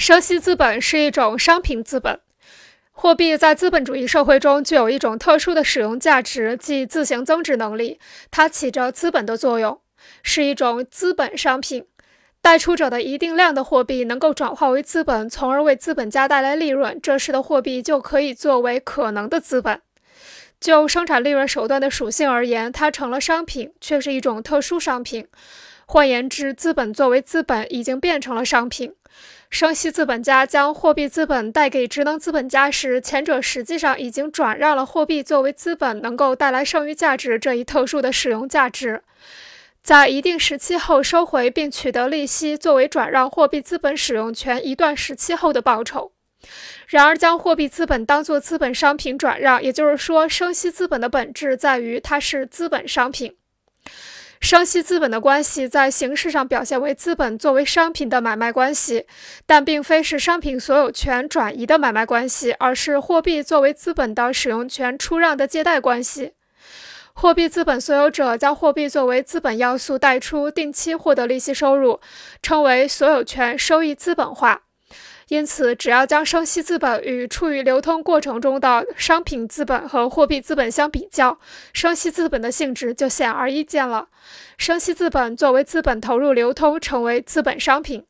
生息资本是一种商品资本，货币在资本主义社会中具有一种特殊的使用价值，即自行增值能力。它起着资本的作用，是一种资本商品。贷出者的一定量的货币能够转化为资本，从而为资本家带来利润，这时的货币就可以作为可能的资本。就生产利润手段的属性而言，它成了商品，却是一种特殊商品。换言之，资本作为资本已经变成了商品。生息资本家将货币资本贷给职能资本家时，前者实际上已经转让了货币作为资本能够带来剩余价值这一特殊的使用价值，在一定时期后收回并取得利息，作为转让货币资本使用权一段时期后的报酬。然而，将货币资本当作资本商品转让，也就是说，生息资本的本质在于它是资本商品。生息资本的关系在形式上表现为资本作为商品的买卖关系，但并非是商品所有权转移的买卖关系，而是货币作为资本的使用权出让的借贷关系。货币资本所有者将货币作为资本要素贷出，定期获得利息收入，称为所有权收益资本化。因此，只要将生息资本与处于流通过程中的商品资本和货币资本相比较，生息资本的性质就显而易见了。生息资本作为资本投入流通，成为资本商品。